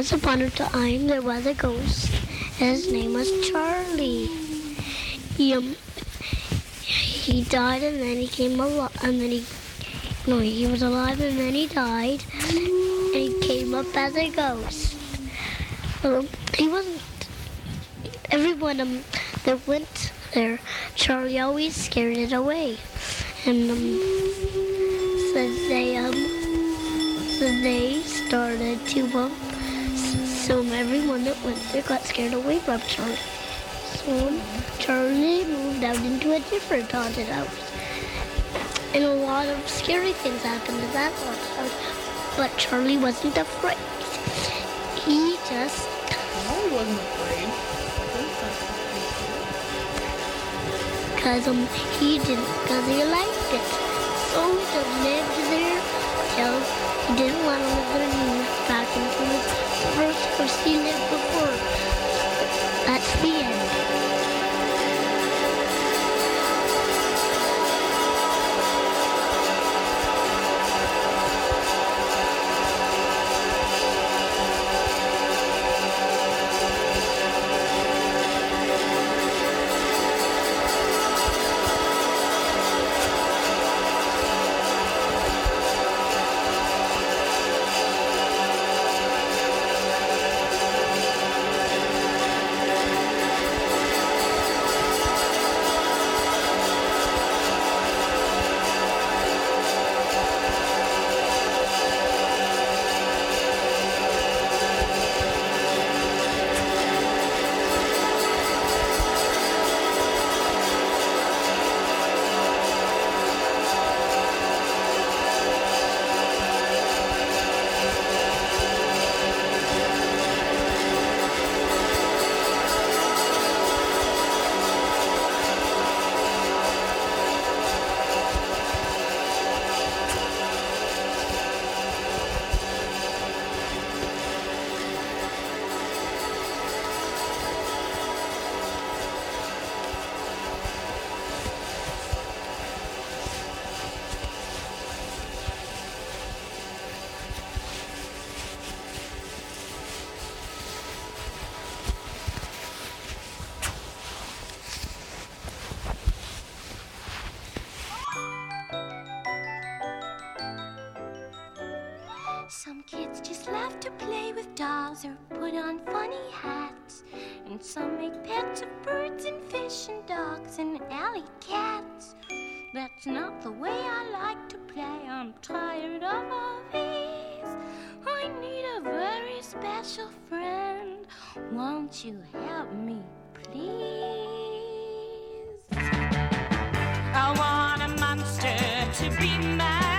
Once upon a time, there was a ghost. His name was Charlie. He, um, he died and then he came alive, and then he, no, he was alive and then he died, and he came up as a ghost. Well, he wasn't. Everyone um, that went there, Charlie always scared it away, and um, so they um, so they started to um, s- so everyone that went there got scared away from Charlie. So Charlie moved out into a different haunted house, and a lot of scary things happened to that haunted house. But Charlie wasn't afraid. He just I wasn't afraid. because um, he didn't because he liked it. So he just lived there till he didn't want to live there and never seen it before. And some make pets of birds and fish and dogs and alley cats. That's not the way I like to play. I'm tired of all these. I need a very special friend. Won't you help me, please? I want a monster to be my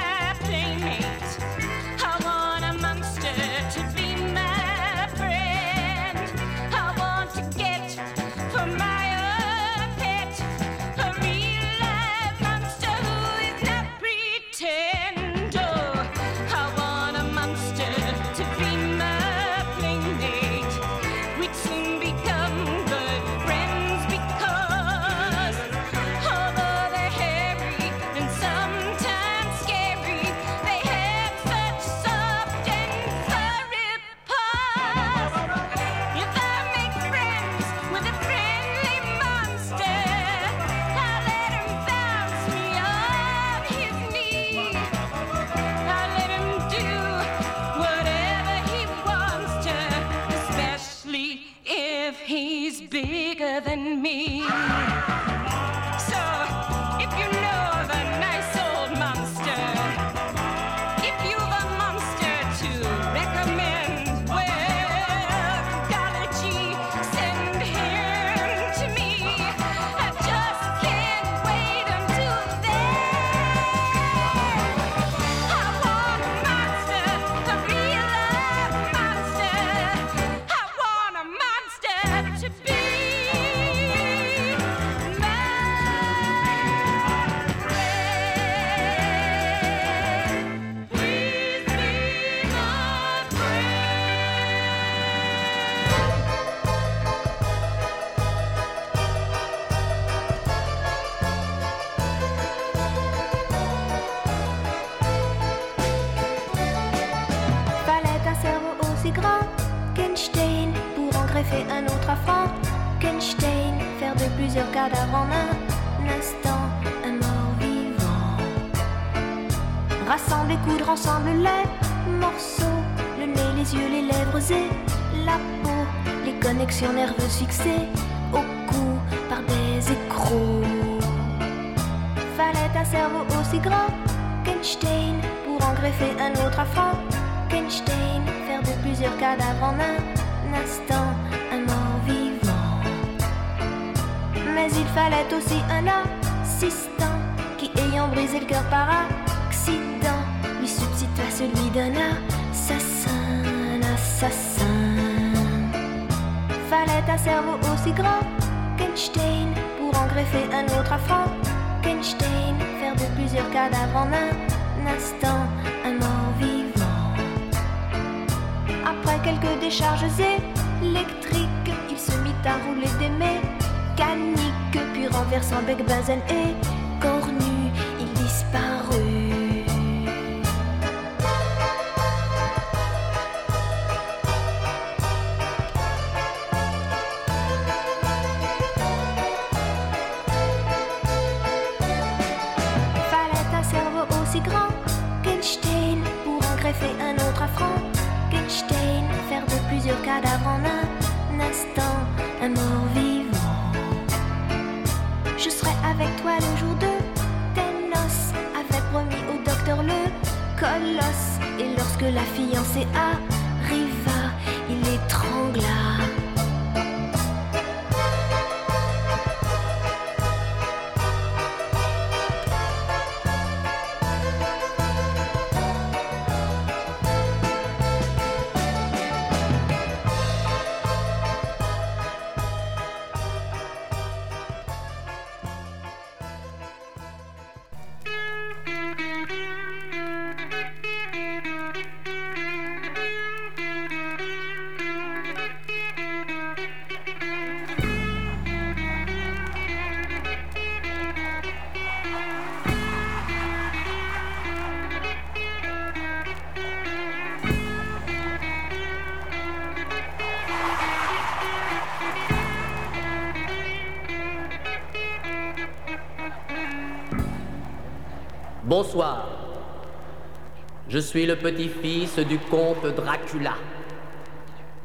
ensemble les morceaux, le nez, les yeux, les lèvres et la peau, les connexions nerveuses fixées au cou par des écrous. Fallait un cerveau aussi grand qu'Einstein pour en greffer un autre à Frankenstein, faire de plusieurs cadavres en un instant un mort vivant. Mais il fallait aussi un assistant qui, ayant brisé le cœur par celui d'un assassin, assassin. Fallait un cerveau aussi grand qu'Einstein pour en greffer un autre à Frankenstein, faire de plusieurs cadavres en un instant un mort vivant. Après quelques décharges électriques, il se mit à rouler des mécaniques, puis renversant bec, benzène et en un instant un mort vivant. Je serai avec toi le jour de tes noces, avait promis au docteur le colosse. Et lorsque la fiancée arriva, suis le petit-fils du comte Dracula,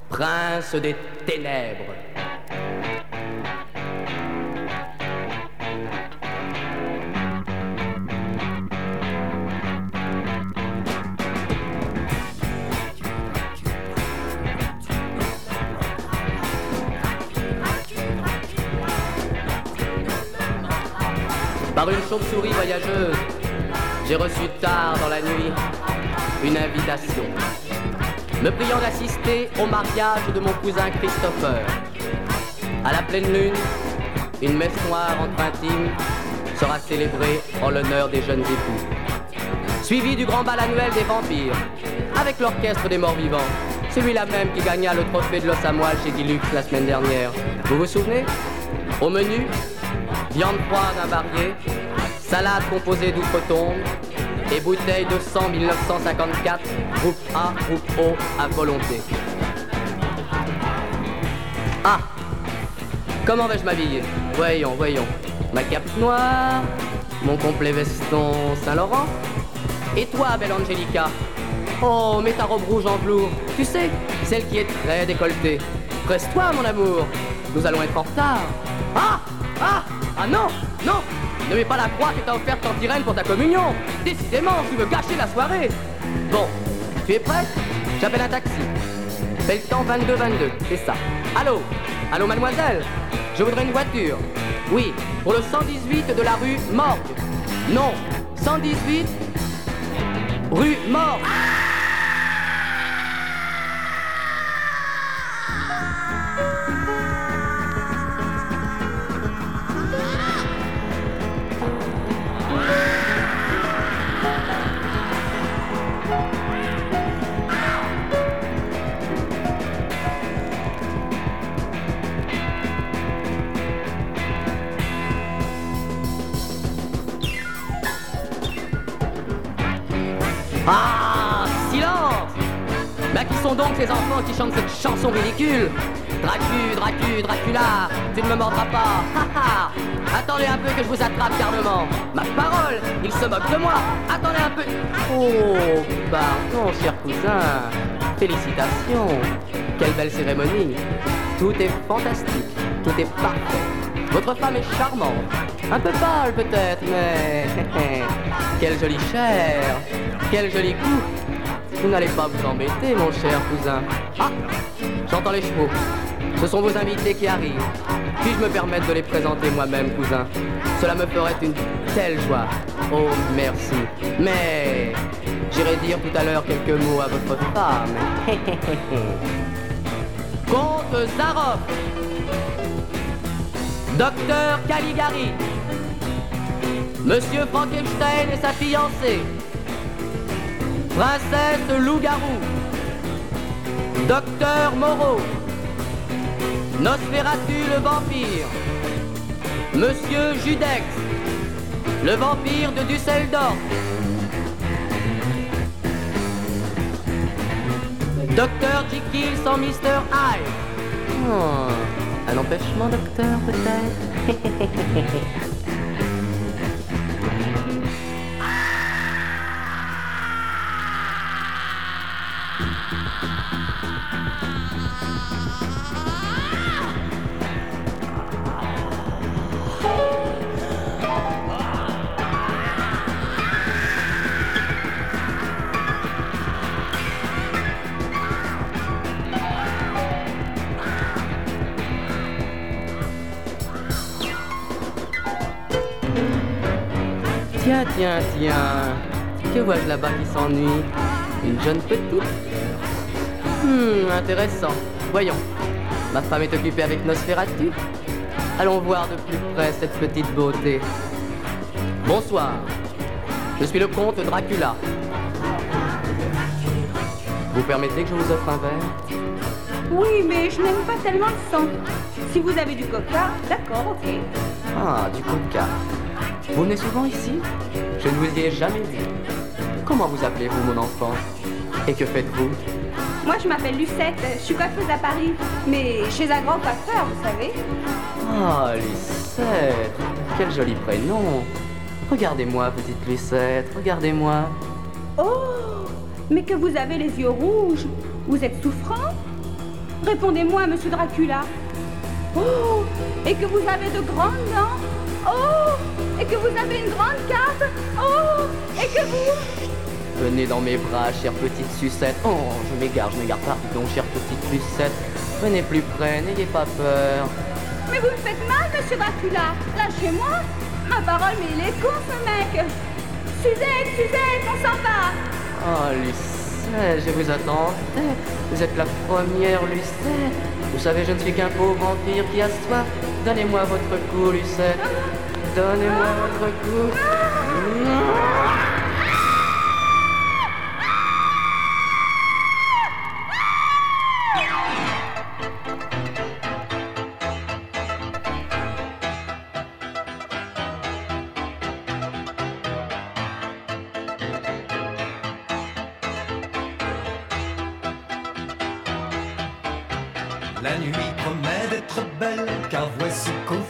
prince des ténèbres. Par une chauve-souris voyageuse, j'ai reçu tard dans la nuit une invitation, me priant d'assister au mariage de mon cousin Christopher. À la pleine lune, une messe noire entre intimes sera célébrée en l'honneur des jeunes époux. Suivi du grand bal annuel des vampires, avec l'orchestre des morts vivants, celui-là même qui gagna le trophée de l'os chez Dilux la semaine dernière. Vous vous souvenez? Au menu, viande froide invariée, salade composée d'outre-tombe et bouteille de sang 1954, groupe A, groupe O à volonté. Ah Comment vais-je m'habiller? Voyons, voyons. Ma cape noire, mon complet veston Saint-Laurent. Et toi, belle Angelica Oh, mets ta robe rouge en velours. Tu sais, celle qui est très décolletée. Presse-toi, mon amour. Nous allons être en retard. Ah Ah Ah non Non Ne mets pas la croix que t'as offerte en Tyrène pour ta communion. Décidément, tu veux gâcher la soirée. Bon, tu es prête J'appelle un taxi. Temps 22-22, c'est ça. Allô? Allô, mademoiselle? Je voudrais une voiture. Oui, pour le 118 de la rue Morgue. Non, 118 rue Morgue. Silence Mais à qui sont donc ces enfants qui chantent cette chanson ridicule Dracu, Dracu, Dracula, tu ne me mordras pas. Ha, ha. Attendez un peu que je vous attrape carnement. Ma parole, il se moque de moi. Attendez un peu. Oh, pardon, cher cousin. Félicitations. Quelle belle cérémonie. Tout est fantastique. Tout est parfait. Votre femme est charmante. Un peu pâle peut-être, mais... Quelle jolie chair. Quel joli cou. Vous n'allez pas vous embêter, mon cher cousin. Ah J'entends les chevaux. Ce sont vos invités qui arrivent. Puis-je me permettre de les présenter moi-même, cousin? Cela me ferait une telle joie. Oh, merci. Mais j'irai dire tout à l'heure quelques mots à votre femme. Comte Zaroff Docteur Caligari. Monsieur Frankenstein et sa fiancée. Princesse Loup-Garou. Docteur Moreau. Nosferatu le vampire. Monsieur Judex. Le vampire de Dusseldorf Docteur Jekyll sans Mr. Hyde. Oh, un empêchement, docteur, peut-être? Tiens, tiens, tiens. Que vois-je là-bas qui s'ennuie? Une jeune petite Hmm, intéressant. Voyons. Ma femme est occupée avec Nosferatu. Allons voir de plus près cette petite beauté. Bonsoir. Je suis le comte Dracula. Vous permettez que je vous offre un verre? Oui, mais je n'aime pas tellement le sang. Si vous avez du coca, d'accord, ok. Ah, du coca. Vous venez souvent ici? Je ne vous y ai jamais vu. Comment vous appelez-vous, mon enfant? Et que faites-vous? Moi, je m'appelle Lucette, je suis coiffeuse à Paris, mais chez un grand coiffeur, vous savez. Ah, Lucette Quel joli prénom Regardez-moi, petite Lucette, regardez-moi. Oh, mais que vous avez les yeux rouges. Vous êtes souffrant? Répondez-moi, monsieur Dracula. Oh, et que vous avez de grandes dents? Oh, et que vous avez une grande cape. Oh, et que vous... Venez dans mes bras, chère petite sucette. Oh, je m'égare, je m'égare, pardon, chère petite Lucette. Venez plus près, n'ayez pas peur. Mais vous me faites mal, monsieur Dracula. Lâchez-moi. Ma parole, mais il est con, ce mec. Suzette, Suzette, on s'en va. Oh, Lucette, je vous attendais. Vous êtes la première, Lucette. Vous savez, je ne suis qu'un pauvre vampire qui a soif. Donnez-moi votre cou, Lucette. Donnez-moi votre cou. La nuit promet d'être belle, car voici qu'au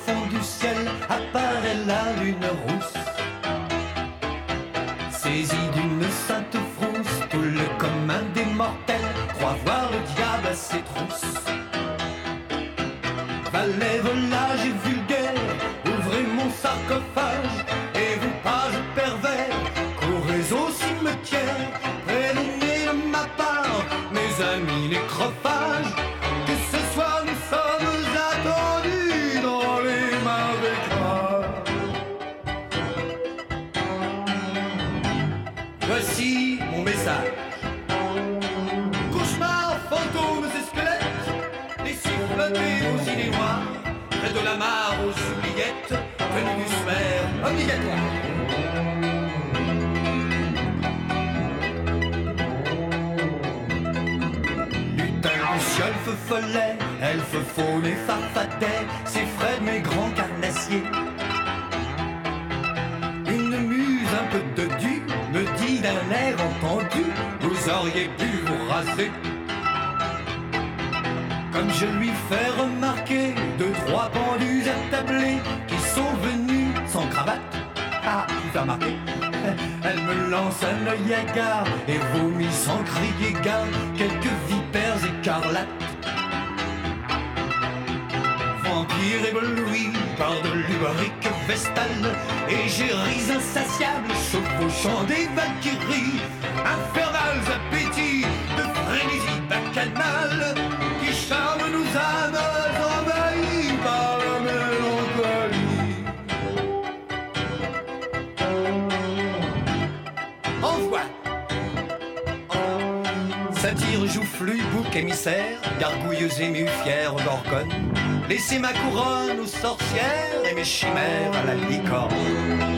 Ébloui par de lubrique vestale Égéries insatiables chevauchant des valkyries. Infernales appétits de frénésie bacchanale Qui charment nos âmes envahies par la mélancolie. Envoie Satire, joufflu, bouc émissaire, gargouilleuse émue, fière gorgone. Laissez ma couronne aux sorcières et mes chimères à la licorne.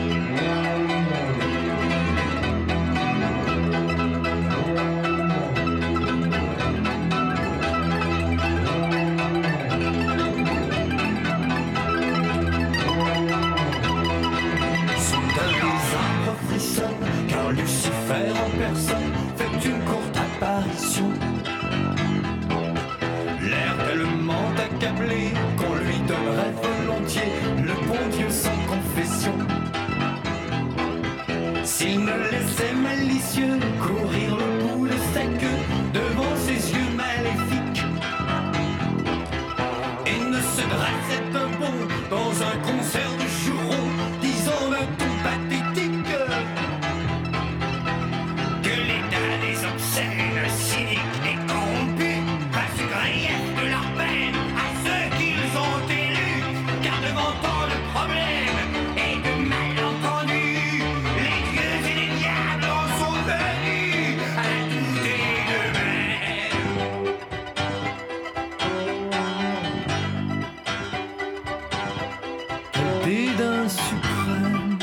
Dédain suprême.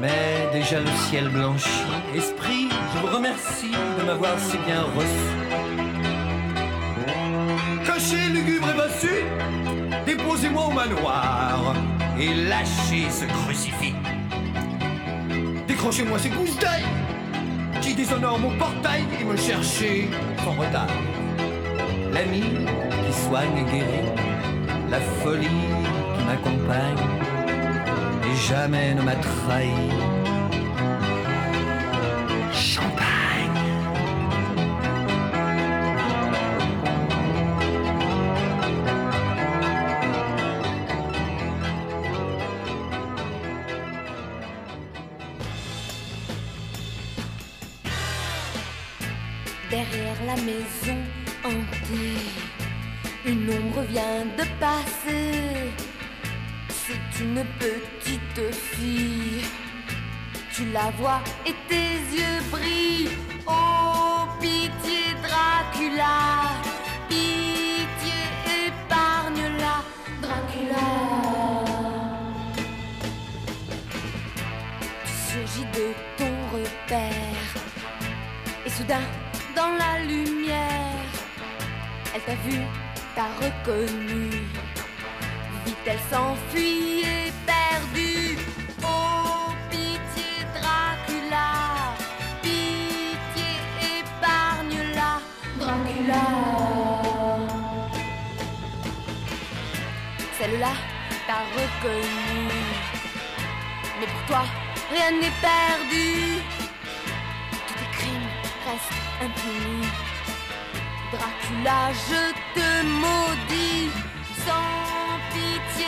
Mais déjà le ciel blanchit Esprit, je vous remercie de m'avoir si bien reçu. Caché, lugubre et bossu Déposez-moi au manoir Et lâchez ce crucifix. Décrochez-moi ces gousses d'ail Qui déshonorent mon portail Et me cherchez sans retard. L'ami qui soigne et guérit la folie qui m'accompagne et jamais ne m'a trahi. Reconnu. Mais pour toi, rien n'est perdu tous tes crimes restent impunis. Dracula, je te maudis. Sans pitié,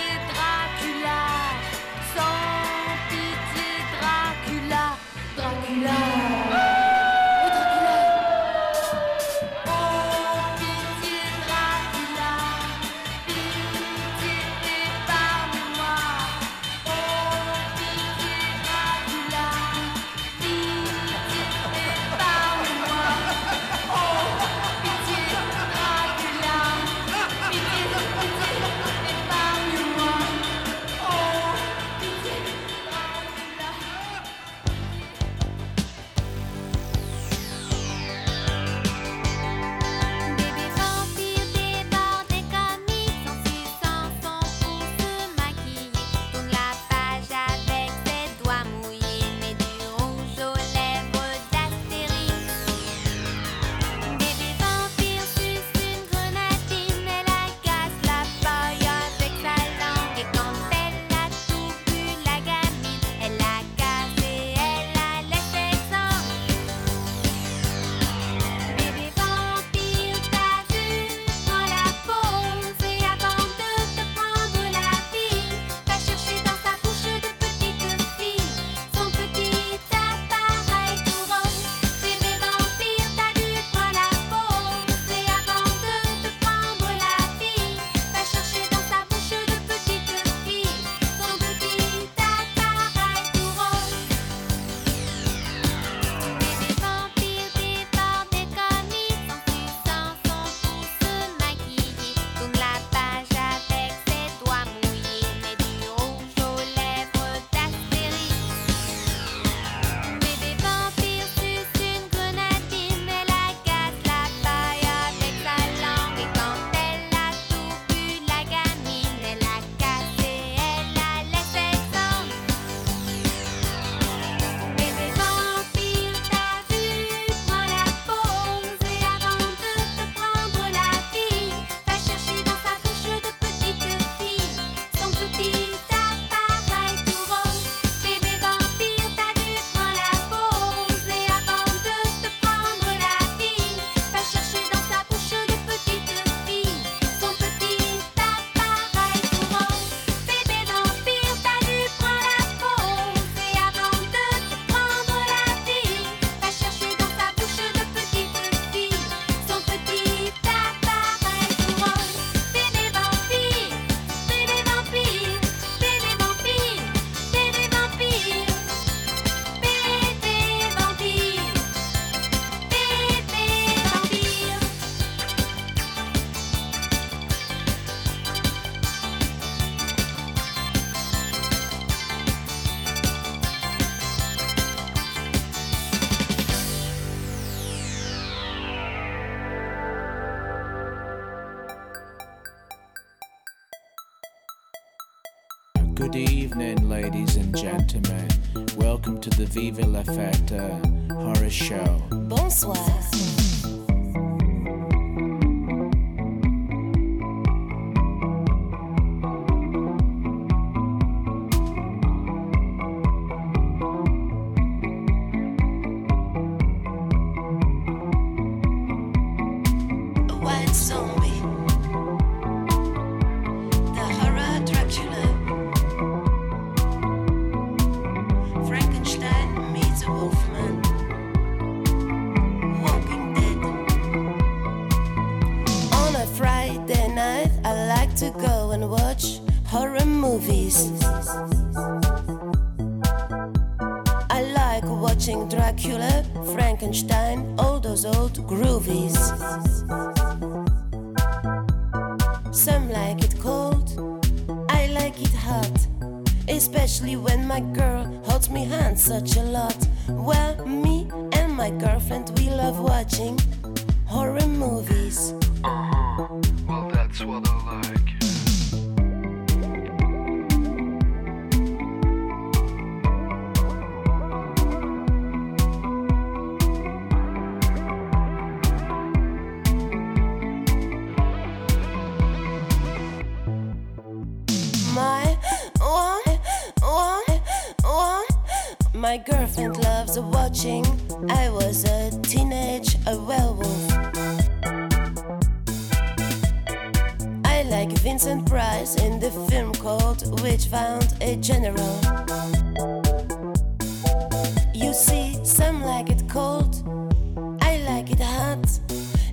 welcome to the Viva La Factor horror show. Bonsoir.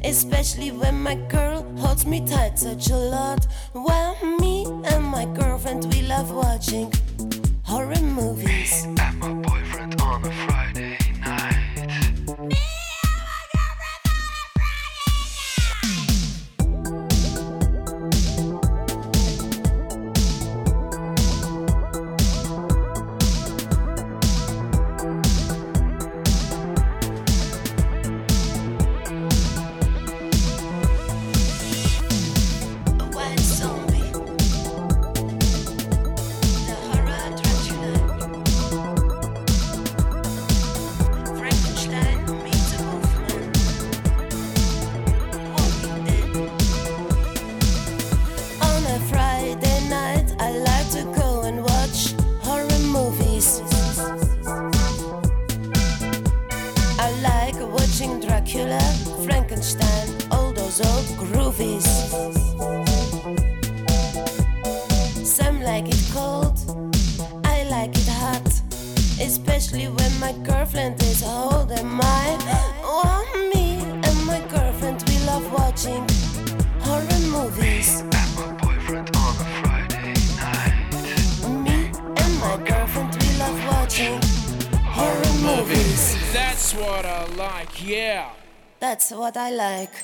Especially when my girl holds me tight such a lot. Well, me and my girlfriend, we love watching horror movies. what I like.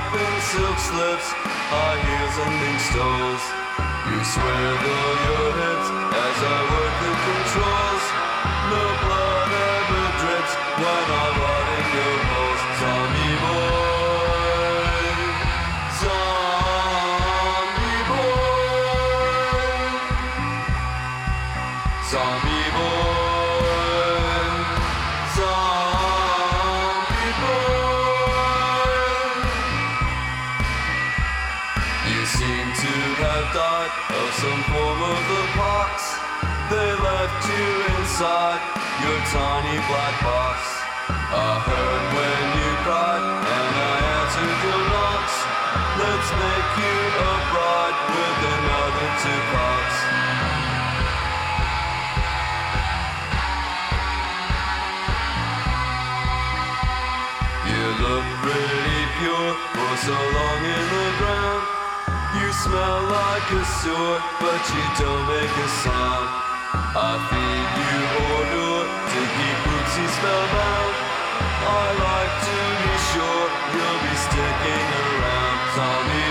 Up in silk slips, high heels and mink stoles You swear though your hips as I work the controls. No blood ever drips when I'm riding your holes You inside your tiny black box. I heard when you cried, and I answered your knocks. Let's make you a bride with another two cocks. You look pretty pure for so long in the ground. You smell like a sewer, but you don't make a sound. I feed you hors to keep Bootsy spellbound. I like to be sure you'll be sticking around, zombie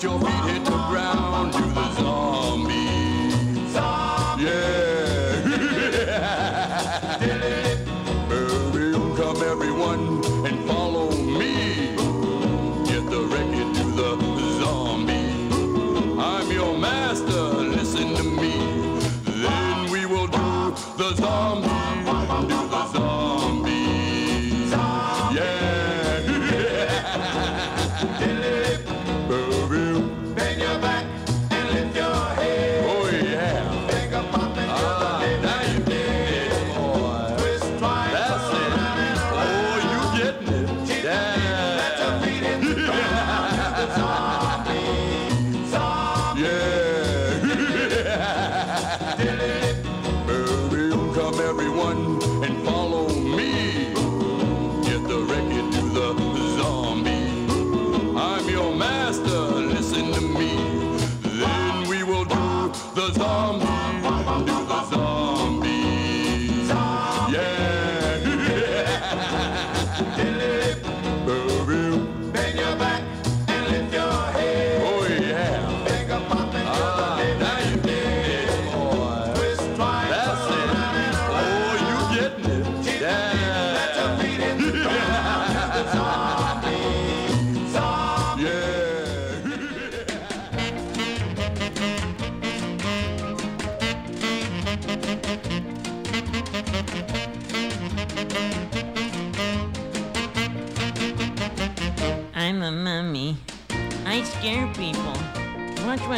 Your feet hit the ground, do the zombie.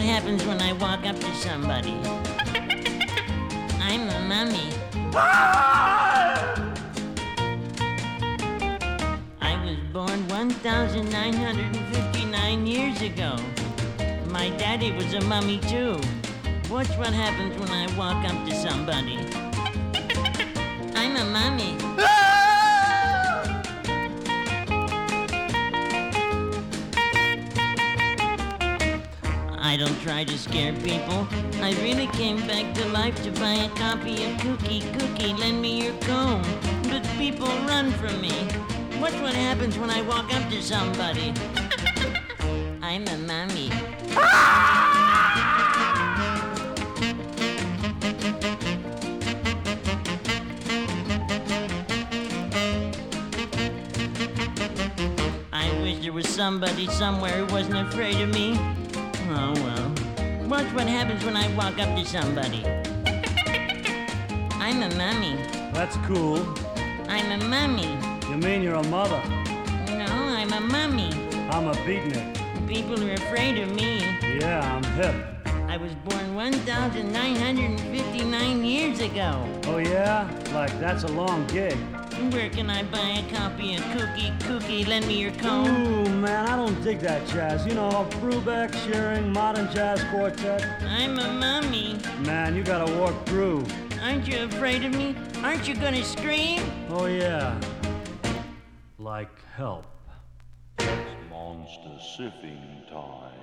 What happens when I walk up to somebody. I'm a mummy. I was born 1,959 years ago. My daddy was a mummy too. Watch what happens when I walk up to somebody. I'm a mummy. Try to scare people. I really came back to life to buy a copy of Cookie Cookie. Lend me your comb. But people run from me. Watch what happens when I walk up to somebody. I'm a mummy. I wish there was somebody somewhere who wasn't afraid of me. Watch what happens when I walk up to somebody. I'm a mummy. That's cool. I'm a mummy. You mean you're a mother? No, I'm a mummy. I'm a beatnik. People are afraid of me. Yeah, I'm hip. I was born 1,959 years ago. Oh yeah? Like that's a long gig. Where can I buy a copy of Cookie Cookie? Lend me your comb. Ooh, man, I don't dig that jazz. You know, Brubeck, Shearing, Modern Jazz Quartet. I'm a mummy. Man, you gotta walk through. Aren't you afraid of me? Aren't you gonna scream? Oh yeah. Like help. It's Monster sipping time.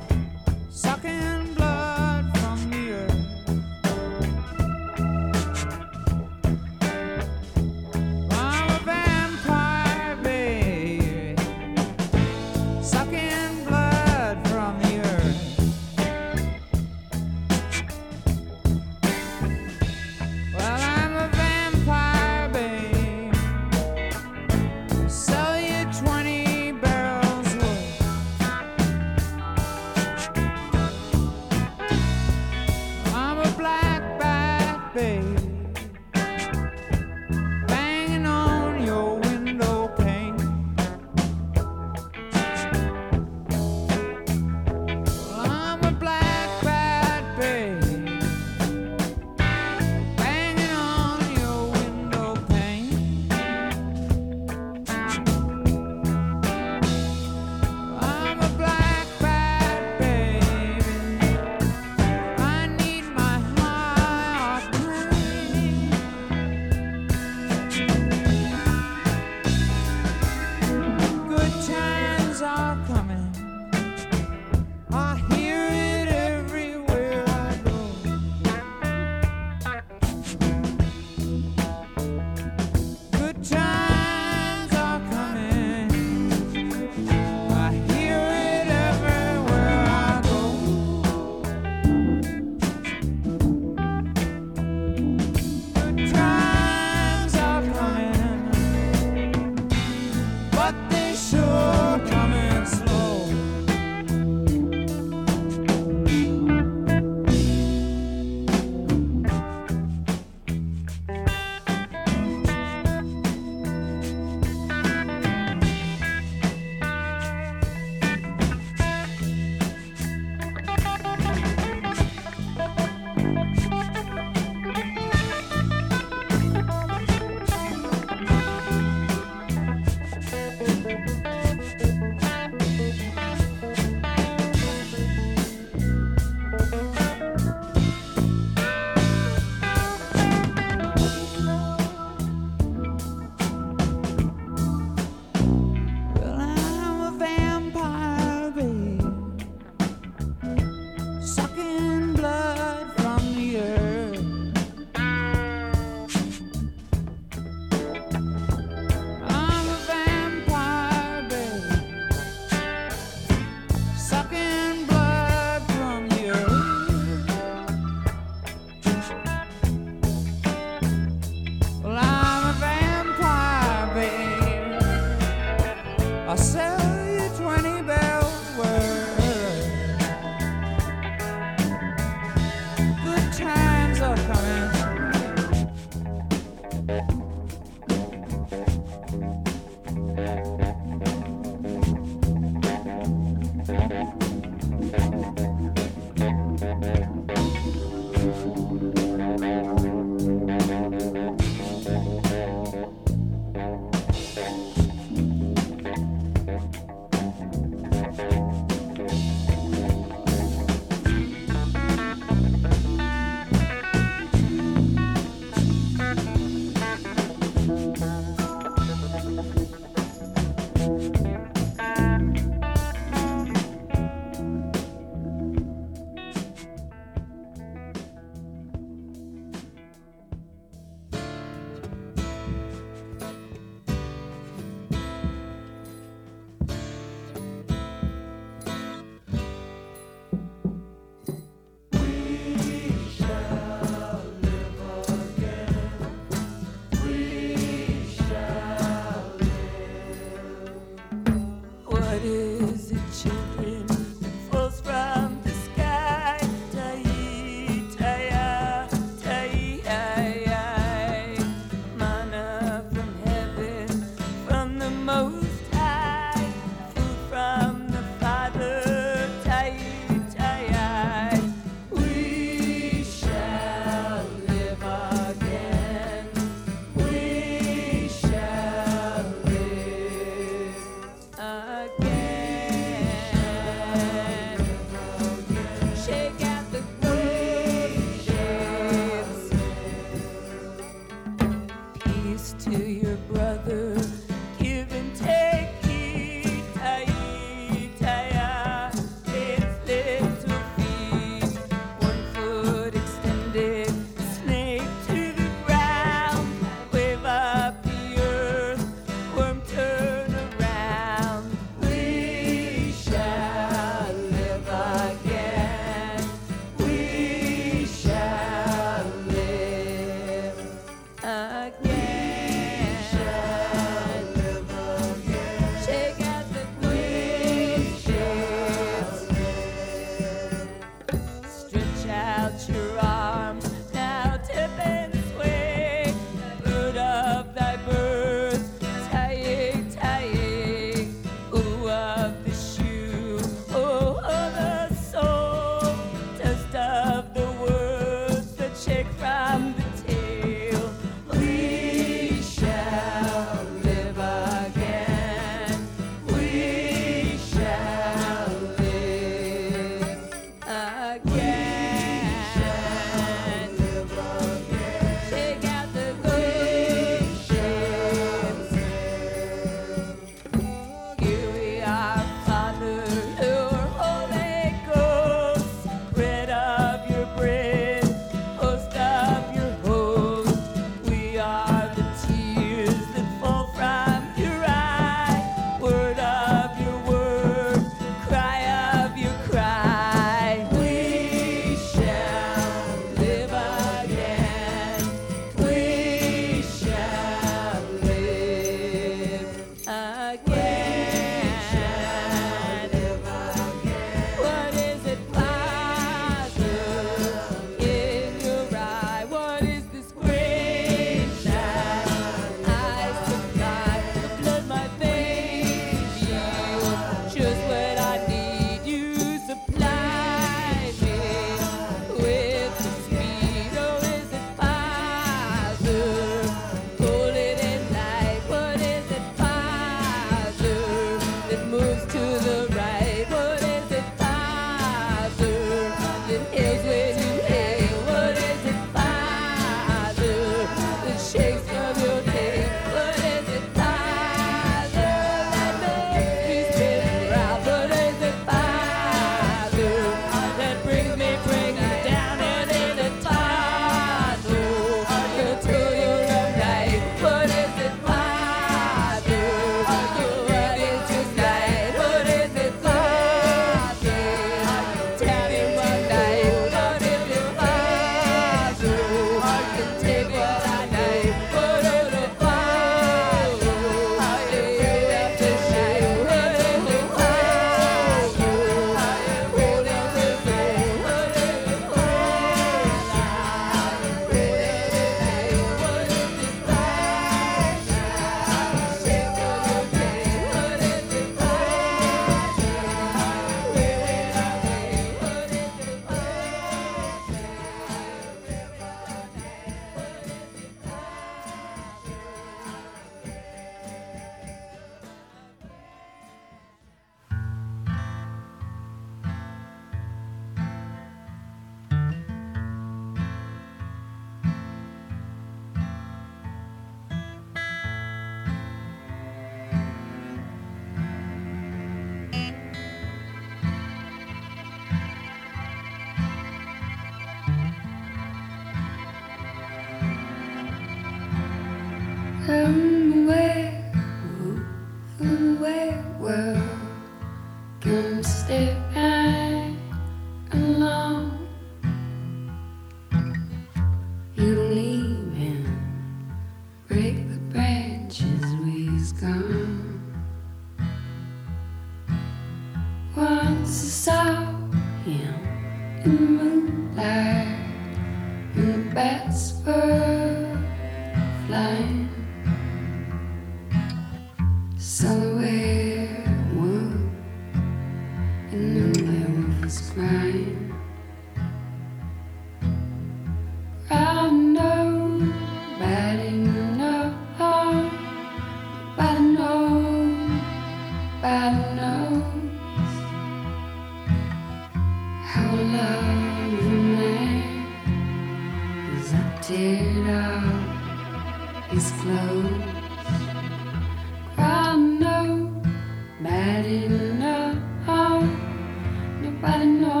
I don't know.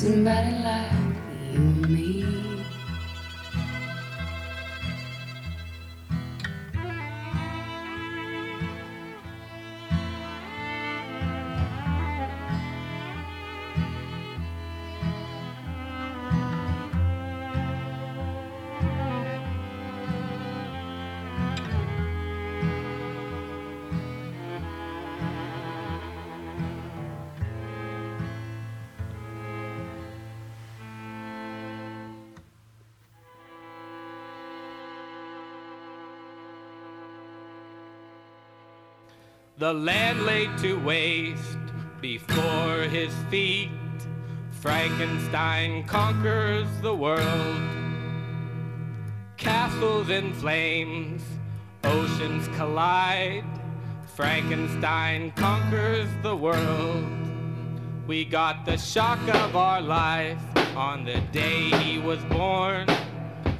Somebody like you and me. The land laid to waste before his feet. Frankenstein conquers the world. Castles in flames, oceans collide. Frankenstein conquers the world. We got the shock of our life on the day he was born.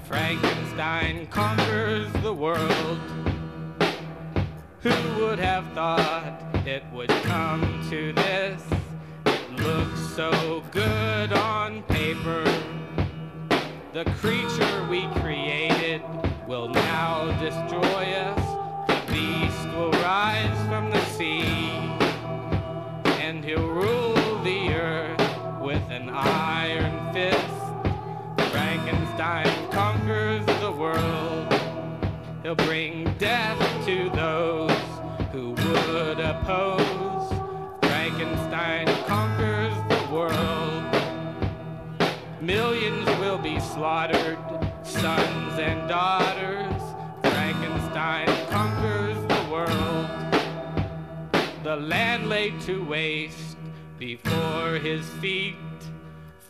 Frankenstein conquers the world. Who would have thought it would come to this? It looks so good on paper. The creature we created will now destroy us. The beast will rise from the sea, and he'll rule the earth with an iron fist. Frankenstein conquers the world. He'll bring death to those who would oppose. Frankenstein conquers the world. Millions will be slaughtered, sons and daughters. Frankenstein conquers the world. The land laid to waste before his feet.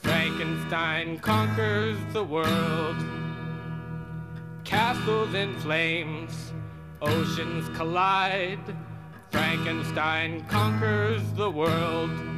Frankenstein conquers the world. Castles in flames, oceans collide. Frankenstein conquers the world.